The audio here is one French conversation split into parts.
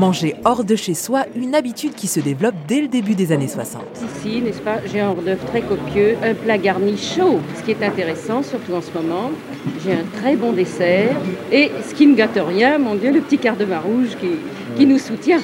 Manger hors de chez soi, une habitude qui se développe dès le début des années 60. Ici, n'est-ce pas, j'ai un hors d'œuvre très copieux, un plat garni chaud. Ce qui est intéressant, surtout en ce moment, j'ai un très bon dessert. Et ce qui ne gâte rien, mon Dieu, le petit quart de vin rouge qui, qui nous soutient.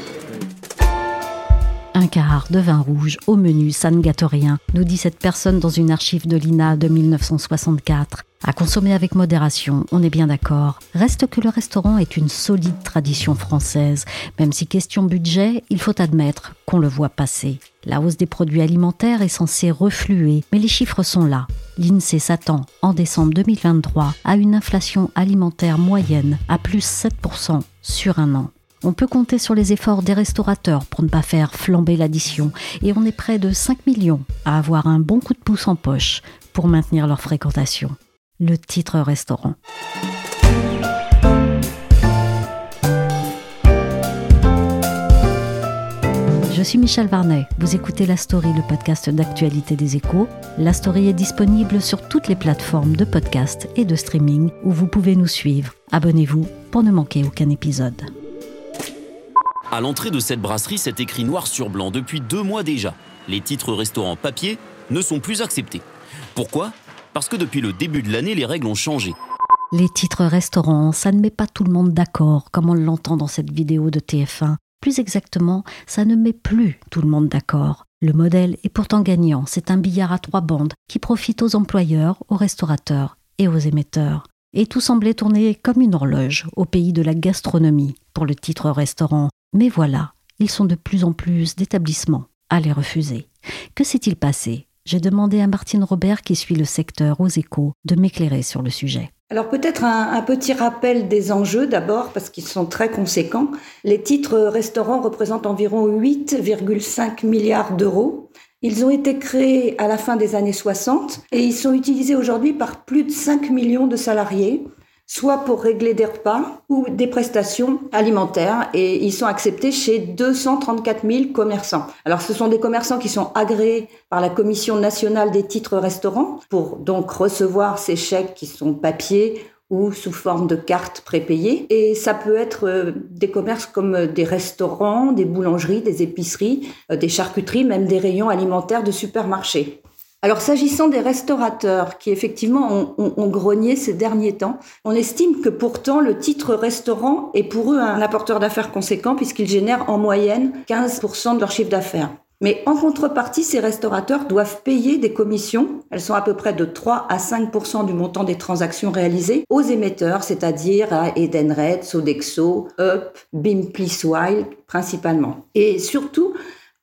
Un quart de vin rouge au menu, ça ne gâte rien, nous dit cette personne dans une archive de l'INA de 1964. À consommer avec modération, on est bien d'accord. Reste que le restaurant est une solide tradition française. Même si question budget, il faut admettre qu'on le voit passer. La hausse des produits alimentaires est censée refluer, mais les chiffres sont là. L'INSEE s'attend, en décembre 2023, à une inflation alimentaire moyenne à plus 7% sur un an. On peut compter sur les efforts des restaurateurs pour ne pas faire flamber l'addition et on est près de 5 millions à avoir un bon coup de pouce en poche pour maintenir leur fréquentation. Le titre restaurant. Je suis Michel Varnet. Vous écoutez La Story, le podcast d'actualité des échos. La Story est disponible sur toutes les plateformes de podcast et de streaming où vous pouvez nous suivre. Abonnez-vous pour ne manquer aucun épisode. À l'entrée de cette brasserie, c'est écrit noir sur blanc depuis deux mois déjà. Les titres restaurants papier ne sont plus acceptés. Pourquoi? Parce que depuis le début de l'année, les règles ont changé. Les titres restaurants, ça ne met pas tout le monde d'accord, comme on l'entend dans cette vidéo de TF1. Plus exactement, ça ne met plus tout le monde d'accord. Le modèle est pourtant gagnant, c'est un billard à trois bandes qui profite aux employeurs, aux restaurateurs et aux émetteurs. Et tout semblait tourner comme une horloge au pays de la gastronomie pour le titre restaurant. Mais voilà, ils sont de plus en plus d'établissements à les refuser. Que s'est-il passé? J'ai demandé à Martine Robert, qui suit le secteur aux échos, de m'éclairer sur le sujet. Alors peut-être un, petit rappel des enjeux d'abord, parce qu'ils sont très conséquents. Les titres restaurants représentent environ 8,5 milliards d'euros. Ils ont été créés à la fin des années 60 et ils sont utilisés aujourd'hui par plus de 5 millions de salariés soit pour régler des repas ou des prestations alimentaires et ils sont acceptés chez 234 000 commerçants. Alors ce sont des commerçants qui sont agréés par la Commission nationale des titres restaurants pour donc recevoir ces chèques qui sont papier ou sous forme de cartes prépayées. Et ça peut être euh, des commerces comme des restaurants, des boulangeries, des épiceries, euh, des charcuteries, même des rayons alimentaires de supermarchés. Alors s'agissant des restaurateurs qui effectivement ont, grogné ces derniers temps, on estime que pourtant le titre restaurant est pour eux un apporteur d'affaires conséquent puisqu'il génère en moyenne 15% de leur chiffre d'affaires. Mais en contrepartie, ces restaurateurs doivent payer des commissions, elles sont à peu près de 3 à 5 du montant des transactions réalisées, aux émetteurs, c'est-à-dire à Edenred, Sodexo, Up, Wild principalement. Et surtout,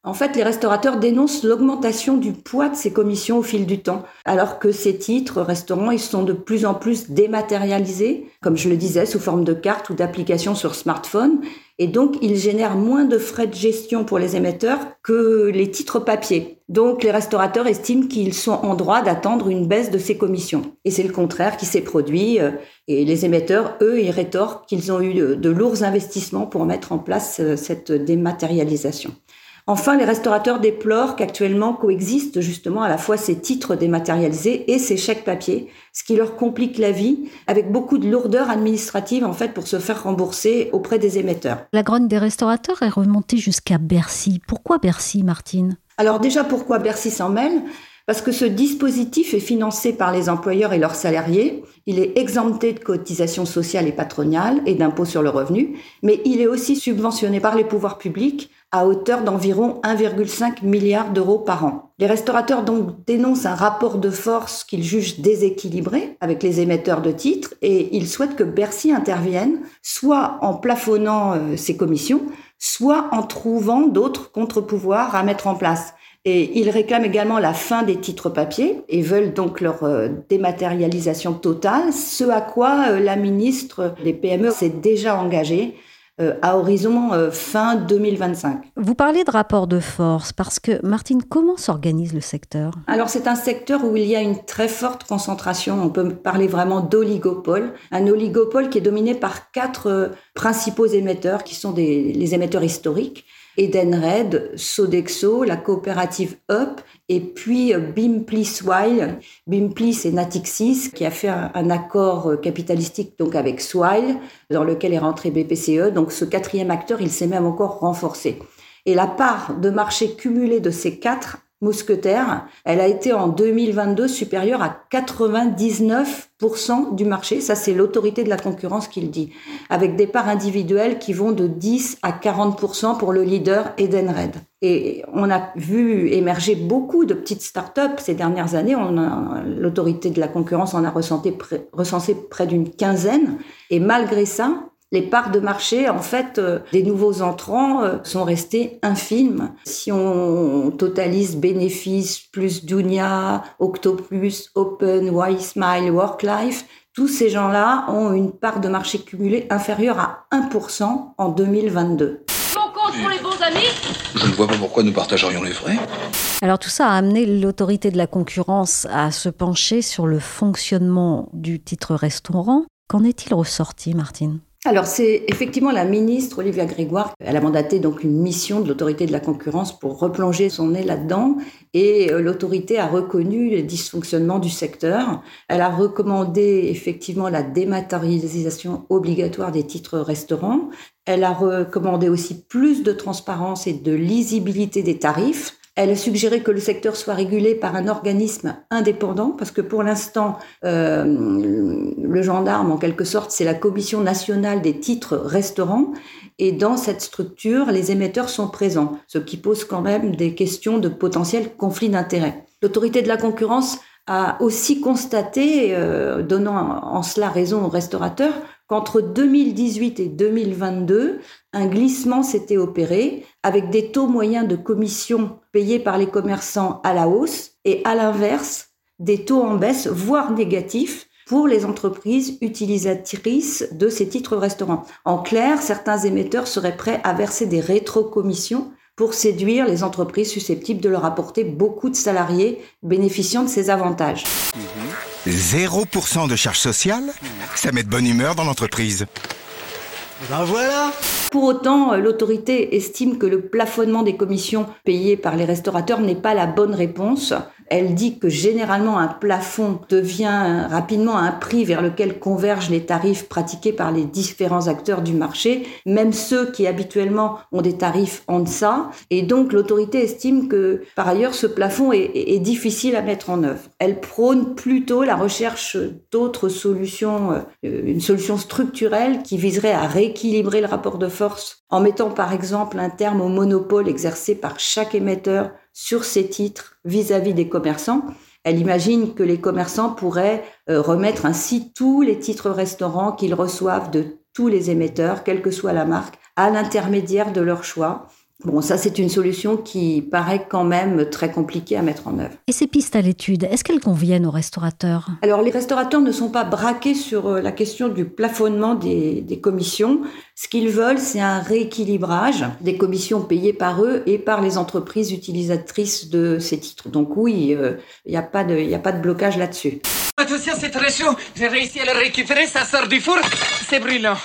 en fait, les restaurateurs dénoncent l'augmentation du poids de ces commissions au fil du temps, alors que ces titres restaurants, ils sont de plus en plus dématérialisés, comme je le disais, sous forme de cartes ou d'applications sur smartphone, et donc ils génèrent moins de frais de gestion pour les émetteurs que les titres papier. Donc les restaurateurs estiment qu'ils sont en droit d'attendre une baisse de ces commissions. Et c'est le contraire qui s'est produit, euh, et les émetteurs, eux, ils rétorquent qu'ils ont eu de lourds investissements pour mettre en place euh, cette dématérialisation. Enfin, les restaurateurs déplorent qu'actuellement coexistent justement à la fois ces titres dématérialisés et ces chèques papier, ce qui leur complique la vie avec beaucoup de lourdeur administrative en fait pour se faire rembourser auprès des émetteurs. La grogne des restaurateurs est remontée jusqu'à Bercy. Pourquoi Bercy, Martine? Alors déjà, pourquoi Bercy s'en mêle? Parce que ce dispositif est financé par les employeurs et leurs salariés, il est exempté de cotisations sociales et patronales et d'impôts sur le revenu, mais il est aussi subventionné par les pouvoirs publics à hauteur d'environ 1,5 milliard d'euros par an. Les restaurateurs donc dénoncent un rapport de force qu'ils jugent déséquilibré avec les émetteurs de titres et ils souhaitent que Bercy intervienne soit en plafonnant euh, ses commissions, soit en trouvant d'autres contre-pouvoirs à mettre en place. Et ils réclament également la fin des titres papier et veulent donc leur euh, dématérialisation totale, ce à quoi euh, la ministre des PME s'est déjà engagée euh, à horizon fin 2025. Vous parlez de rapport de force parce que, Martine, comment s'organise le secteur? Alors c'est un secteur où il y a une très forte concentration, on peut parler vraiment d'oligopole, un oligopole qui est dominé par quatre principaux émetteurs qui sont des, les émetteurs historiques Edenred, Sodexo, la coopérative Up et puis euh, Bimpli Swile. Bimpli, c'est Natixis qui a fait un, accord euh, capitalistique donc avec Swile dans lequel est rentré BPCE. Donc ce quatrième acteur, il s'est même encore renforcé. Et la part de marché cumulée de ces quatre mousquetaire, elle a été en 2022 supérieure à 99% du marché. Ça, c'est l'autorité de la concurrence qui le dit. Avec des parts individuelles qui vont de 10 à 40% pour le leader Edenred. Et on a vu émerger beaucoup de petites startups ces dernières années. l'autorité de la concurrence en a recensé près d'une quinzaine. Et malgré ça, les parts de marché, en fait, euh, des nouveaux entrants euh, sont restées infimes. Si on totalise bénéfices plus Dunia, Octopus, Open, Y-Smile, Worklife, tous ces gens-là ont une part de marché cumulée inférieure à 1% en 2022. pour les bons amis Je ne vois pas pourquoi nous partagerions les frais. Alors tout ça a amené l'autorité de la concurrence à se pencher sur le fonctionnement du titre restaurant. Qu'en est-il ressorti, Martine? Alors c'est effectivement la ministre Olivia Grégoire. Elle a mandaté donc une mission de l'autorité de la concurrence pour replonger son nez là-dedans et euh, l'autorité a reconnu les dysfonctionnements du secteur. Elle a recommandé effectivement la dématérialisation obligatoire des titres restaurants. Elle a recommandé aussi plus de transparence et de lisibilité des tarifs. Elle a suggéré que le secteur soit régulé par un organisme indépendant, parce que pour l'instant, euh, le gendarme, en quelque sorte, c'est la Commission nationale des titres restaurants. Et dans cette structure, les émetteurs sont présents, ce qui pose quand même des questions de potentiel conflit d'intérêts. L'autorité de la concurrence a aussi constaté, euh, donnant en cela raison aux restaurateurs, qu'entre 2018 et 2022, un glissement s'était opéré avec des taux moyens de commission payés par les commerçants à la hausse et à l'inverse, des taux en baisse, voire négatifs, pour les entreprises utilisatrices de ces titres restaurants. En clair, certains émetteurs seraient prêts à verser des rétrocommissions pour séduire les entreprises susceptibles de leur apporter beaucoup de salariés bénéficiant de ces avantages. 0% de charges sociales Ça met de bonne humeur dans l'entreprise. Ben voilà Pour autant, l'autorité estime que le plafonnement des commissions payées par les restaurateurs n'est pas la bonne réponse. Elle dit que généralement un plafond devient rapidement un prix vers lequel convergent les tarifs pratiqués par les différents acteurs du marché, même ceux qui habituellement ont des tarifs en deçà. Et donc l'autorité estime que par ailleurs ce plafond est, difficile à mettre en œuvre. Elle prône plutôt la recherche d'autres solutions, euh, une solution structurelle qui viserait à rééquilibrer le rapport de force en mettant par exemple un terme au monopole exercé par chaque émetteur sur ces titres vis-à-vis des commerçants. Elle imagine que les commerçants pourraient euh, remettre ainsi tous les titres restaurants qu'ils reçoivent de tous les émetteurs, quelle que soit la marque, à l'intermédiaire de leur choix. Bon, ça, c'est une solution qui paraît quand même très compliquée à mettre en œuvre. Et ces pistes à l'étude, est-ce qu'elles conviennent aux restaurateurs? Alors, les restaurateurs ne sont pas braqués sur euh, la question du plafonnement des, commissions. Ce qu'ils veulent, c'est un rééquilibrage des commissions payées par eux et par les entreprises utilisatrices de ces titres. Donc oui, il euh, n'y a, pas de, a pas de blocage là-dessus. Attention, c'est très chaud. J'ai réussi à le récupérer, ça sort du four. C'est brûlant.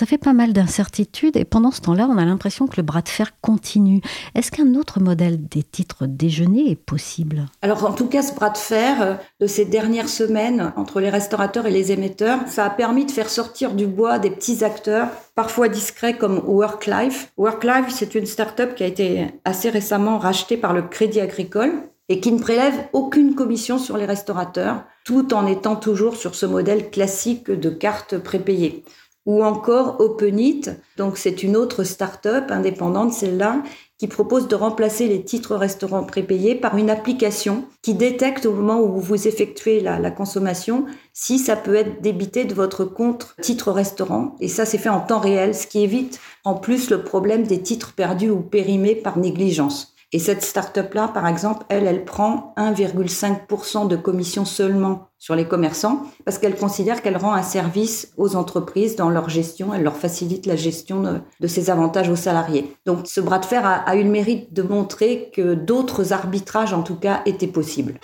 Ça fait pas mal d'incertitudes et pendant ce temps-là, on a l'impression que le bras de fer continue. Est-ce qu'un autre modèle des titres déjeuner est possible? Alors en tout cas, ce bras de fer euh, de ces dernières semaines entre les restaurateurs et les émetteurs, ça a permis de faire sortir du bois des petits acteurs parfois discrets comme WorkLife. WorkLife, c'est une start-up qui a été assez récemment rachetée par le Crédit Agricole et qui ne prélève aucune commission sur les restaurateurs, tout en étant toujours sur ce modèle classique de carte prépayée ou encore OpenIt. Donc c'est une autre start-up indépendante, celle-là, qui propose de remplacer les titres restaurants prépayés par une application qui détecte au moment où vous effectuez la, la consommation si ça peut être débité de votre compte titre restaurant. Et ça, c'est fait en temps réel, ce qui évite en plus le problème des titres perdus ou périmés par négligence. Et cette start-up-là, par exemple, elle, prend 1,5% de commission seulement sur les commerçants parce qu'elle considère qu'elle rend un service aux entreprises dans leur gestion, elle leur facilite la gestion de, ces avantages aux salariés. Donc ce bras de fer a, eu le mérite de montrer que d'autres arbitrages, en tout cas, étaient possibles.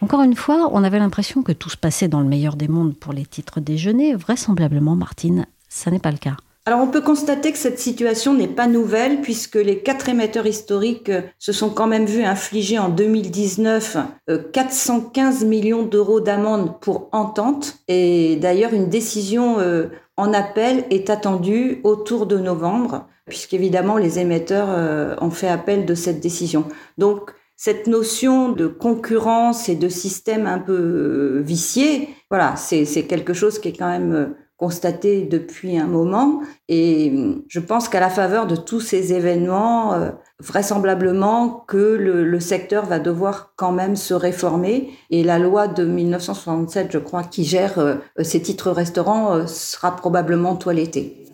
Encore une fois, on avait l'impression que tout se passait dans le meilleur des mondes pour les titres déjeuner. Vraisemblablement, Martine, ça n'est pas le cas. Alors on peut constater que cette situation n'est pas nouvelle puisque les quatre émetteurs historiques se sont quand même vus infliger en 2019 415 euh, millions d'euros d'amende pour entente et d'ailleurs une décision euh, en appel est attendue autour de novembre puisqu'évidemment les émetteurs euh, ont fait appel de cette décision. Donc cette notion de concurrence et de système un peu vicié, voilà, c'est quelque chose qui est quand même constaté depuis un moment. Et je pense qu'à la faveur de tous ces événements, euh, vraisemblablement que le, secteur va devoir quand même se réformer. Et la loi de 1967, je crois, qui gère euh, ces titres restaurants, euh, sera probablement toilettée.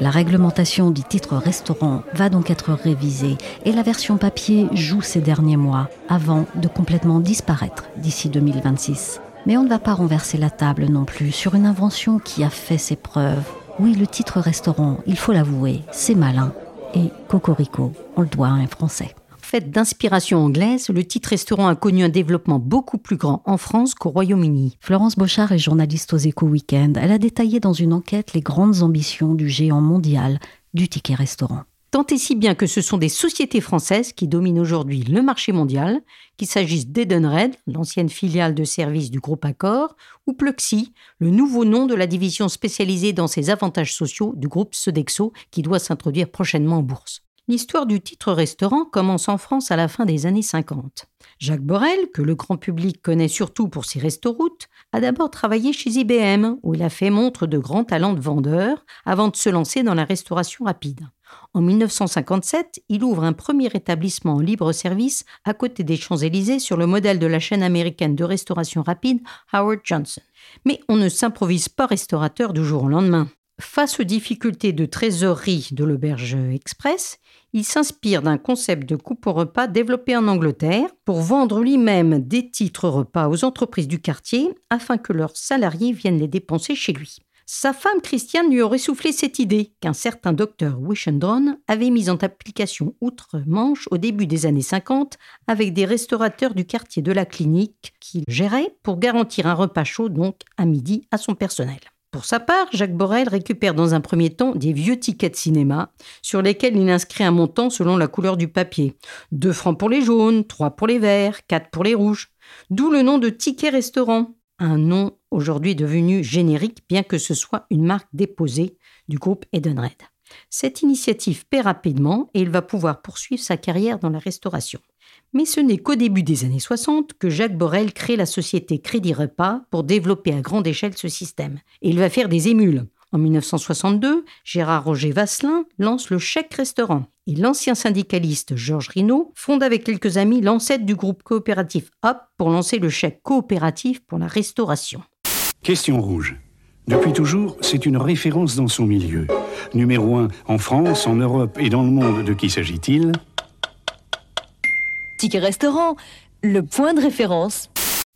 La réglementation du titre restaurant va donc être révisée et la version papier joue ces derniers mois avant de complètement disparaître d'ici 2026. Mais on ne va pas renverser la table non plus sur une invention qui a fait ses preuves. Oui, le titre restaurant, il faut l'avouer, c'est malin. Et Cocorico, on le doit à un Français d'inspiration anglaise, le titre restaurant a connu un développement beaucoup plus grand en France qu'au Royaume-Uni. Florence Bochard est journaliste aux Échos Weekend. Elle a détaillé dans une enquête les grandes ambitions du géant mondial du ticket restaurant. Tant et si bien que ce sont des sociétés françaises qui dominent aujourd'hui le marché mondial, qu'il s'agisse d'Edenred, l'ancienne filiale de service du groupe Accor, ou Pluxy, le nouveau nom de la division spécialisée dans ses avantages sociaux du groupe Sodexo qui doit s'introduire prochainement en bourse. L'histoire du titre restaurant commence en France à la fin des années 50. Jacques Borel, que le grand public connaît surtout pour ses restoroutes, a d'abord travaillé chez IBM, où il a fait montre de grands talents de vendeur avant de se lancer dans la restauration rapide. En 1957, il ouvre un premier établissement en libre service à côté des Champs-Élysées sur le modèle de la chaîne américaine de restauration rapide Howard Johnson. Mais on ne s'improvise pas restaurateur du jour au lendemain. Face aux difficultés de trésorerie de l'auberge express, il s'inspire d'un concept de coupe au repas développé en Angleterre pour vendre lui-même des titres repas aux entreprises du quartier afin que leurs salariés viennent les dépenser chez lui. Sa femme Christiane lui aurait soufflé cette idée qu'un certain docteur Wishendron avait mise en application outre-Manche au début des années 50 avec des restaurateurs du quartier de la clinique qu'il gérait pour garantir un repas chaud donc à midi à son personnel. Pour sa part, Jacques Borel récupère dans un premier temps des vieux tickets de cinéma sur lesquels il inscrit un montant selon la couleur du papier. 2 francs pour les jaunes, 3 pour les verts, 4 pour les rouges. D'où le nom de ticket restaurant, un nom aujourd'hui devenu générique bien que ce soit une marque déposée du groupe Edenred. Cette initiative paie rapidement et il va pouvoir poursuivre sa carrière dans la restauration. Mais ce n'est qu'au début des années 60 que Jacques Borel crée la société Crédit Repas pour développer à grande échelle ce système. Et il va faire des émules. En 1962, Gérard Roger Vasselin lance le chèque restaurant. Et l'ancien syndicaliste Georges Rinaud fonde avec quelques amis l'ancêtre du groupe coopératif Hop pour lancer le chèque coopératif pour la restauration. Question rouge. Depuis toujours, c'est une référence dans son milieu. Numéro 1 en France, en Europe et dans le monde, de qui s'agit-il? Ticket restaurant, le point de référence.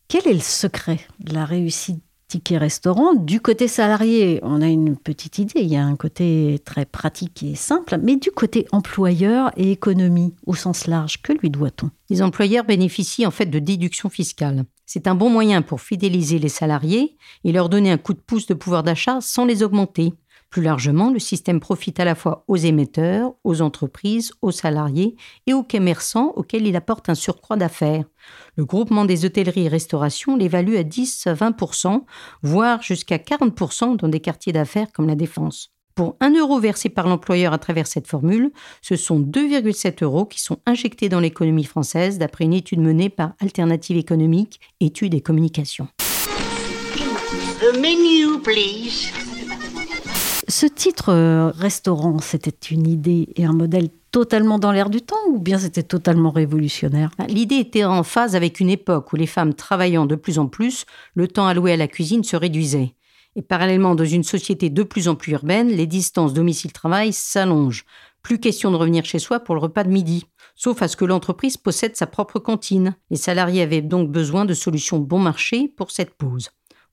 Quel est le secret de la réussite Ticket restaurant Du côté salarié, on a une petite idée, il y a un côté très pratique et simple, mais du côté employeur et économie au sens large, que lui doit-on? Les employeurs bénéficient en fait de déductions fiscales. C'est un bon moyen pour fidéliser les salariés et leur donner un coup de pouce de pouvoir d'achat sans les augmenter. Plus largement, le système profite à la fois aux émetteurs, aux entreprises, aux salariés et aux commerçants auxquels il apporte un surcroît d'affaires. Le groupement des hôtelleries et restaurations l'évalue à 10 à 20% voire jusqu'à 40% dans des quartiers d'affaires comme la Défense. Pour 1 euro versé par l'employeur à travers cette formule, ce sont 2,7 euros qui sont injectés dans l'économie française d'après une étude menée par Alternative économique, études et communications. Menu. Ce titre euh, restaurant, c'était une idée et un modèle totalement dans l'air du temps ou bien c'était totalement révolutionnaire? Bah, L'idée était en phase avec une époque où les femmes travaillant de plus en plus, le temps alloué à la cuisine se réduisait. Et parallèlement, dans une société de plus en plus urbaine, les distances domicile-travail s'allongent. Plus question de revenir chez soi pour le repas de midi, sauf à ce que l'entreprise possède sa propre cantine. Les salariés avaient donc besoin de solutions bon marché pour cette pause.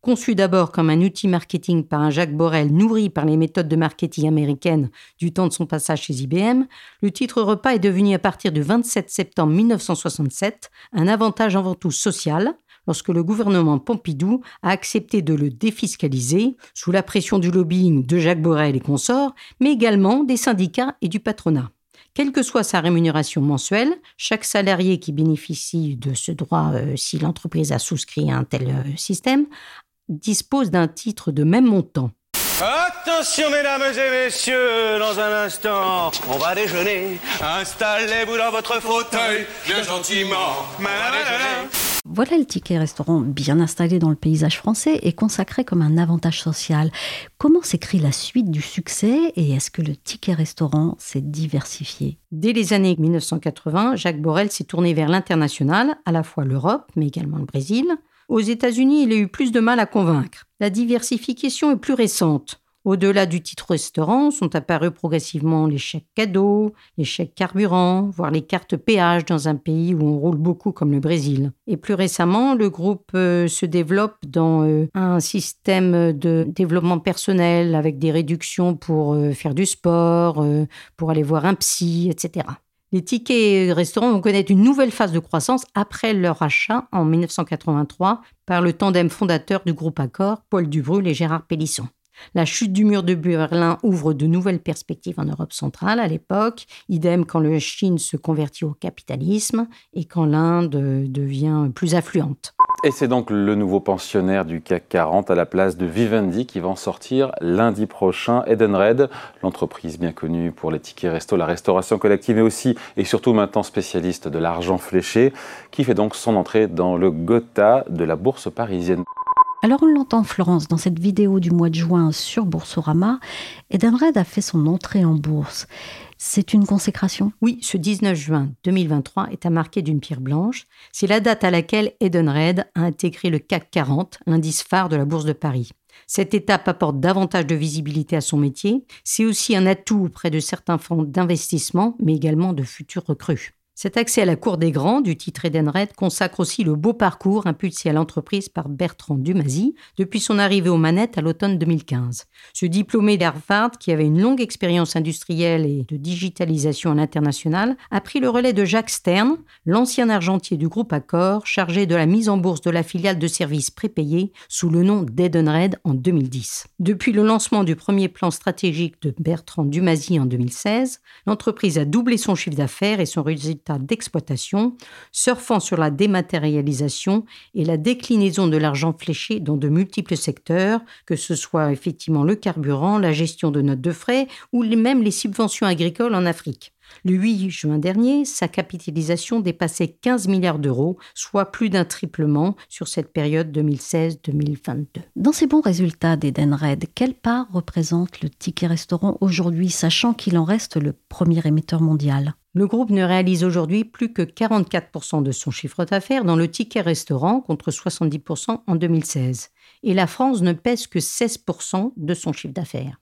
Conçu d'abord comme un outil marketing par un Jacques Borel nourri par les méthodes de marketing américaines du temps de son passage chez IBM, le titre repas est devenu à partir du 27 septembre 1967 un avantage avant tout social, lorsque le gouvernement Pompidou a accepté de le défiscaliser sous la pression du lobbying de Jacques Borel et consorts, mais également des syndicats et du patronat. Quelle que soit sa rémunération mensuelle, chaque salarié qui bénéficie de ce droit euh, si l'entreprise a souscrit à un tel euh, système dispose d'un titre de même montant. Attention mesdames et messieurs, dans un instant, on va déjeuner. Installez-vous dans votre fauteuil, bien gentiment. Voilà le ticket restaurant bien installé dans le paysage français et consacré comme un avantage social. Comment s'écrit la suite du succès et est-ce que le ticket restaurant s'est diversifié? Dès les années 1980, Jacques Borel s'est tourné vers l'international, à la fois l'Europe mais également le Brésil. Aux États-Unis, il a eu plus de mal à convaincre. La diversification est plus récente. Au-delà du titre restaurant sont apparus progressivement les chèques cadeaux, les chèques carburant, voire les cartes péage dans un pays où on roule beaucoup comme le Brésil. Et plus récemment, le groupe euh, se développe dans euh, un système de développement personnel avec des réductions pour euh, faire du sport, pour aller voir un psy, etc. Les tickets restaurants vont connaître une nouvelle phase de croissance après leur achat en 1983 par le tandem fondateur du groupe Accor, Paul Dubrul et Gérard Pélisson. La chute du mur de Berlin ouvre de nouvelles perspectives en Europe centrale à l'époque, idem quand la Chine se convertit au capitalisme et quand l'Inde devient plus affluente. Et c'est donc le nouveau pensionnaire du CAC 40 à la place de Vivendi qui va en sortir lundi prochain. Edenred, l'entreprise bien connue pour les tickets resto, la restauration collective, mais aussi et surtout maintenant spécialiste de l'argent fléché, qui fait donc son entrée dans le Gotha de la bourse parisienne. Alors on l'entend Florence dans cette vidéo du mois de juin sur Boursorama. Edenred a fait son entrée en bourse. C'est une consécration? Oui, ce 19 juin 2023 est à marquer d'une pierre blanche. C'est la date à laquelle Edenred a intégré le CAC 40, l'indice phare de la Bourse de Paris. Cette étape apporte davantage de visibilité à son métier. C'est aussi un atout auprès de certains fonds d'investissement, mais également de futurs recrues. Cet accès à la cour des grands du titre Edenred consacre aussi le beau parcours impulsé à l'entreprise par Bertrand Dumazy depuis son arrivée aux manettes à l'automne 2015. Ce diplômé d'Harvard, qui avait une longue expérience industrielle et de digitalisation à l'international, a pris le relais de Jacques Stern, l'ancien argentier du groupe Accor, chargé de la mise en bourse de la filiale de services prépayés sous le nom d'Edenred en 2010. Depuis le lancement du premier plan stratégique de Bertrand Dumazy en 2016, l'entreprise a doublé son chiffre d'affaires et son résultat d'exploitation, surfant sur la dématérialisation et la déclinaison de l'argent fléché dans de multiples secteurs, que ce soit effectivement le carburant, la gestion de notes de frais ou même les subventions agricoles en Afrique. Le 8 juin dernier, sa capitalisation dépassait 15 milliards d'euros, soit plus d'un triplement sur cette période 2016-2022. Dans ces bons résultats d'Edenred, quelle part représente le ticket restaurant aujourd'hui, sachant qu'il en reste le premier émetteur mondial? Le groupe ne réalise aujourd'hui plus que 44% de son chiffre d'affaires dans le ticket restaurant contre 70% en 2016. Et la France ne pèse que 16% de son chiffre d'affaires.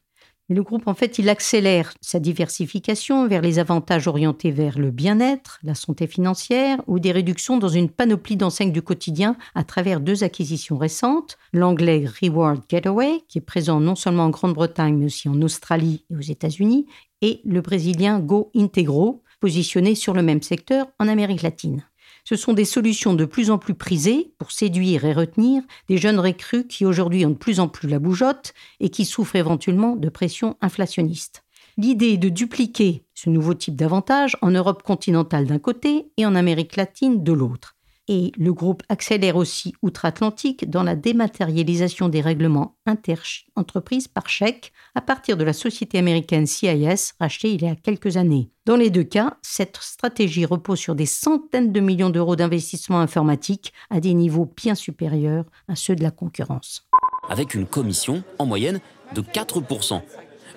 Le groupe, en fait, il accélère sa diversification vers les avantages orientés vers le bien-être, la santé financière ou des réductions dans une panoplie d'enseignes du quotidien à travers deux acquisitions récentes, l'anglais Reward Getaway, qui est présent non seulement en Grande-Bretagne mais aussi en Australie et aux États-Unis, et le brésilien Go Integro, positionnés sur le même secteur en Amérique latine. Ce sont des solutions de plus en plus prisées pour séduire et retenir des jeunes recrues qui aujourd'hui ont de plus en plus la bougeotte et qui souffrent éventuellement de pression inflationniste. L'idée est de dupliquer ce nouveau type d'avantage en Europe continentale d'un côté et en Amérique latine de l'autre. Et le groupe accélère aussi outre-Atlantique dans la dématérialisation des règlements inter-entreprises par chèque à partir de la société américaine CIS rachetée il y a quelques années. Dans les deux cas, cette stratégie repose sur des centaines de millions d'euros d'investissement informatique à des niveaux bien supérieurs à ceux de la concurrence. Avec une commission, en moyenne, de 4%.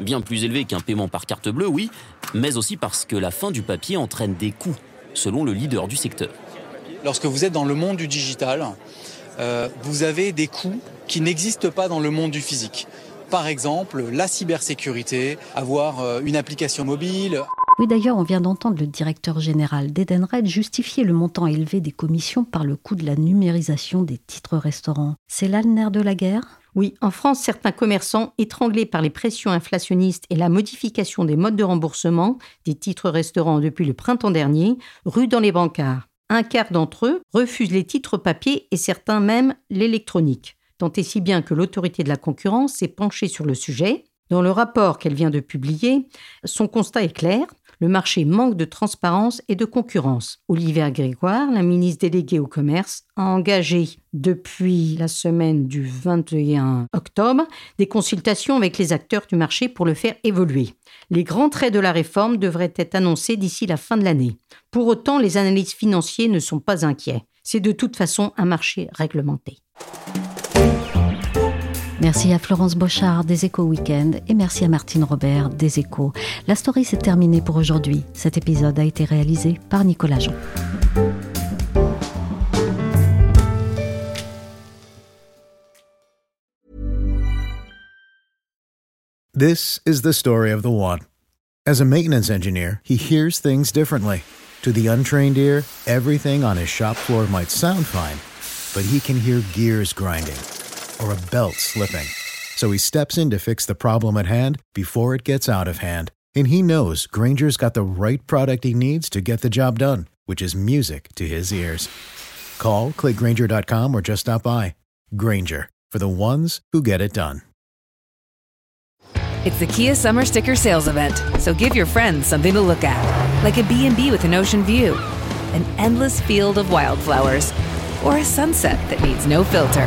Bien plus élevé qu'un paiement par carte bleue, oui, mais aussi parce que la fin du papier entraîne des coûts, selon le leader du secteur lorsque vous êtes dans le monde du digital, euh, vous avez des coûts qui n'existent pas dans le monde du physique. Par exemple, la cybersécurité, avoir euh, une application mobile. Oui, d'ailleurs, on vient d'entendre le directeur général d'Edenred justifier le montant élevé des commissions par le coût de la numérisation des titres restaurants. C'est là le nerf de la guerre? Oui, en France, certains commerçants, étranglés par les pressions inflationnistes et la modification des modes de remboursement des titres restaurants depuis le printemps dernier, ruent dans les bancards. Un quart d'entre eux refusent les titres papier et certains même l'électronique. Tant et si bien que l'autorité de la concurrence s'est penchée sur le sujet. Dans le rapport qu'elle vient de publier, son constat est clair. Le marché manque de transparence et de concurrence. Olivier Grégoire, la ministre déléguée au commerce, a engagé depuis la semaine du 21 octobre des consultations avec les acteurs du marché pour le faire évoluer. Les grands traits de la réforme devraient être annoncés d'ici la fin de l'année. Pour autant, les analystes financiers ne sont pas inquiets. C'est de toute façon un marché réglementé. Merci à Florence Bochard des Échos Weekend et merci à Martine Robert des Échos. La story s'est terminée pour aujourd'hui. Cet épisode a été réalisé par Nicolas Jean. This is the story of the one. As a maintenance engineer, he hears things differently. To the untrained ear, everything on his shop floor might sound fine, but he can hear gears grinding or a belt slipping. So he steps in to fix the problem at hand before it gets out of hand. And he knows Granger's got the right product he needs to get the job done, which is music to his ears. Call, clickgranger.com, or just stop by. Granger, for the ones who get it done. It's the Kia Summer Sticker Sales Event, so give your friends something to look at, like a B&B with an ocean view, an endless field of wildflowers, or a sunset that needs no filter.